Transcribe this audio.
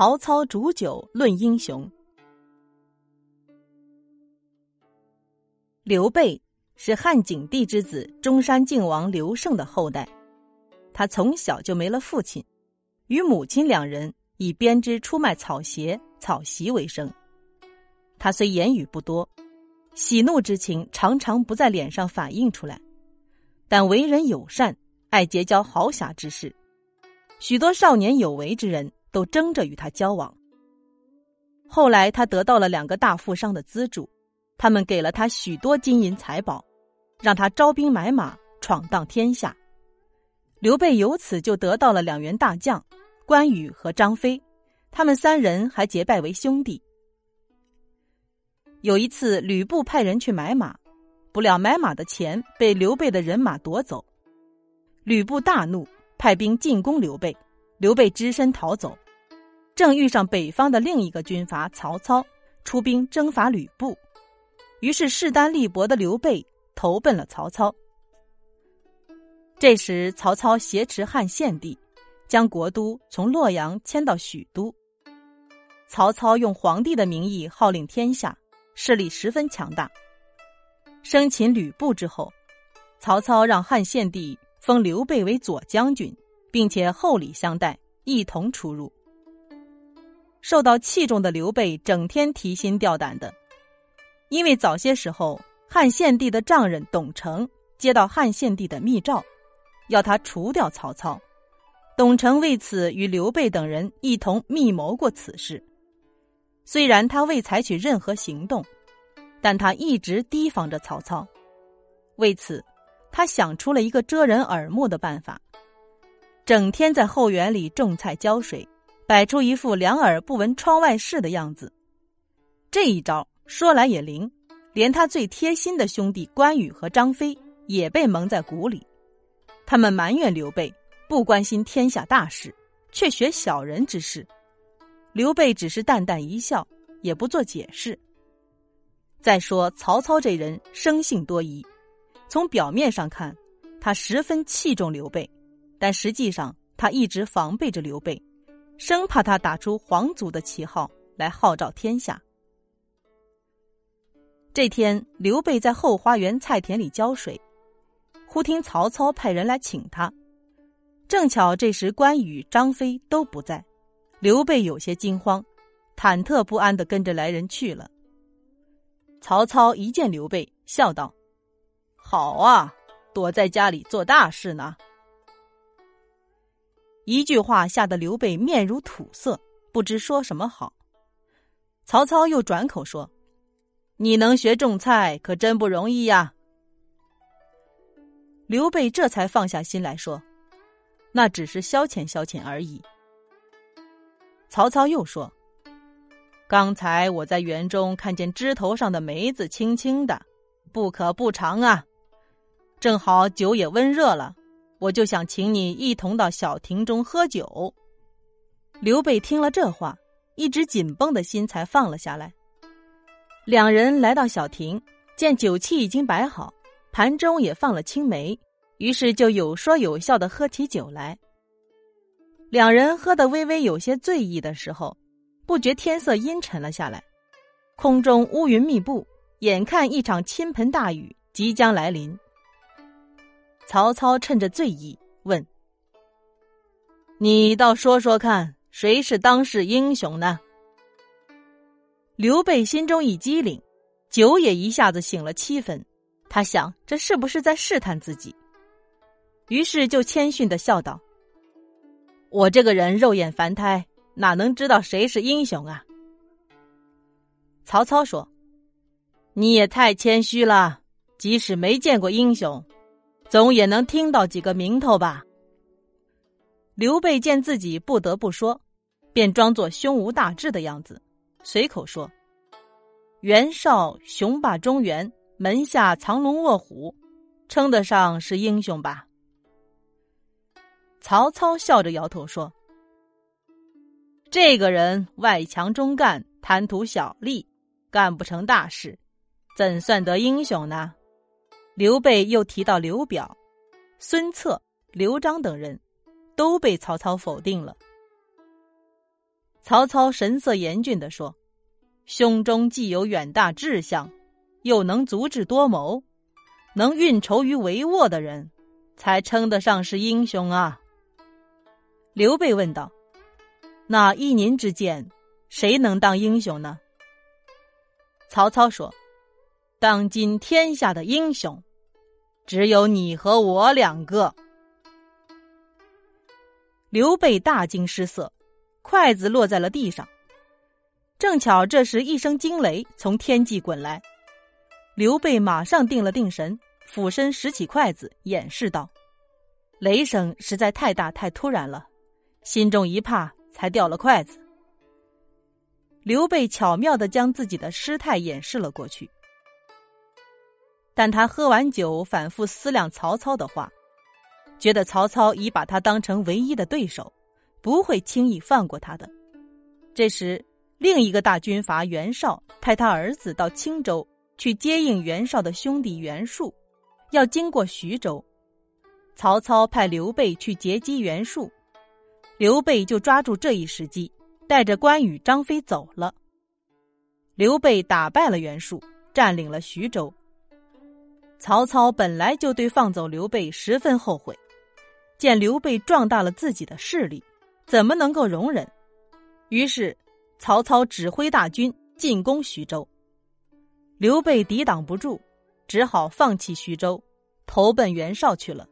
曹操煮酒论英雄。刘备是汉景帝之子中山靖王刘胜的后代，他从小就没了父亲，与母亲两人以编织出卖草鞋、草席为生。他虽言语不多，喜怒之情常常不在脸上反映出来，但为人友善，爱结交豪侠之士，许多少年有为之人。都争着与他交往。后来，他得到了两个大富商的资助，他们给了他许多金银财宝，让他招兵买马，闯荡天下。刘备由此就得到了两员大将关羽和张飞，他们三人还结拜为兄弟。有一次，吕布派人去买马，不料买马的钱被刘备的人马夺走，吕布大怒，派兵进攻刘备。刘备只身逃走，正遇上北方的另一个军阀曹操出兵征伐吕布，于是势单力薄的刘备投奔了曹操。这时，曹操挟持汉献帝，将国都从洛阳迁到许都。曹操用皇帝的名义号令天下，势力十分强大。生擒吕布之后，曹操让汉献帝封刘备为左将军。并且厚礼相待，一同出入。受到器重的刘备整天提心吊胆的，因为早些时候汉献帝的丈人董承接到汉献帝的密诏，要他除掉曹操。董承为此与刘备等人一同密谋过此事。虽然他未采取任何行动，但他一直提防着曹操。为此，他想出了一个遮人耳目的办法。整天在后园里种菜浇水，摆出一副两耳不闻窗外事的样子。这一招说来也灵，连他最贴心的兄弟关羽和张飞也被蒙在鼓里。他们埋怨刘备不关心天下大事，却学小人之事。刘备只是淡淡一笑，也不做解释。再说曹操这人生性多疑，从表面上看，他十分器重刘备。但实际上，他一直防备着刘备，生怕他打出皇族的旗号来号召天下。这天，刘备在后花园菜田里浇水，忽听曹操派人来请他。正巧这时关羽、张飞都不在，刘备有些惊慌，忐忑不安的跟着来人去了。曹操一见刘备，笑道：“好啊，躲在家里做大事呢。”一句话吓得刘备面如土色，不知说什么好。曹操又转口说：“你能学种菜，可真不容易呀。”刘备这才放下心来说：“那只是消遣消遣而已。”曹操又说：“刚才我在园中看见枝头上的梅子青青的，不可不尝啊。正好酒也温热了。”我就想请你一同到小亭中喝酒。刘备听了这话，一直紧绷的心才放了下来。两人来到小亭，见酒器已经摆好，盘中也放了青梅，于是就有说有笑的喝起酒来。两人喝得微微有些醉意的时候，不觉天色阴沉了下来，空中乌云密布，眼看一场倾盆大雨即将来临。曹操趁着醉意问：“你倒说说看，谁是当世英雄呢？”刘备心中一机灵，酒也一下子醒了七分。他想，这是不是在试探自己？于是就谦逊的笑道：“我这个人肉眼凡胎，哪能知道谁是英雄啊？”曹操说：“你也太谦虚了，即使没见过英雄。”总也能听到几个名头吧。刘备见自己不得不说，便装作胸无大志的样子，随口说：“袁绍雄霸中原，门下藏龙卧虎，称得上是英雄吧？”曹操笑着摇头说：“这个人外强中干，贪图小利，干不成大事，怎算得英雄呢？”刘备又提到刘表、孙策、刘璋等人，都被曹操否定了。曹操神色严峻的说：“胸中既有远大志向，又能足智多谋，能运筹于帷幄的人，才称得上是英雄啊。”刘备问道：“那依您之见，谁能当英雄呢？”曹操说：“当今天下的英雄，只有你和我两个。”刘备大惊失色，筷子落在了地上。正巧这时一声惊雷从天际滚来，刘备马上定了定神，俯身拾起筷子，掩饰道：“雷声实在太大太突然了，心中一怕，才掉了筷子。”刘备巧妙的将自己的失态掩饰了过去，但他喝完酒，反复思量曹操的话。觉得曹操已把他当成唯一的对手，不会轻易放过他的。这时，另一个大军阀袁绍派他儿子到青州去接应袁绍的兄弟袁术，要经过徐州。曹操派刘备去截击袁术，刘备就抓住这一时机，带着关羽、张飞走了。刘备打败了袁术，占领了徐州。曹操本来就对放走刘备十分后悔。见刘备壮大了自己的势力，怎么能够容忍？于是，曹操指挥大军进攻徐州。刘备抵挡不住，只好放弃徐州，投奔袁绍去了。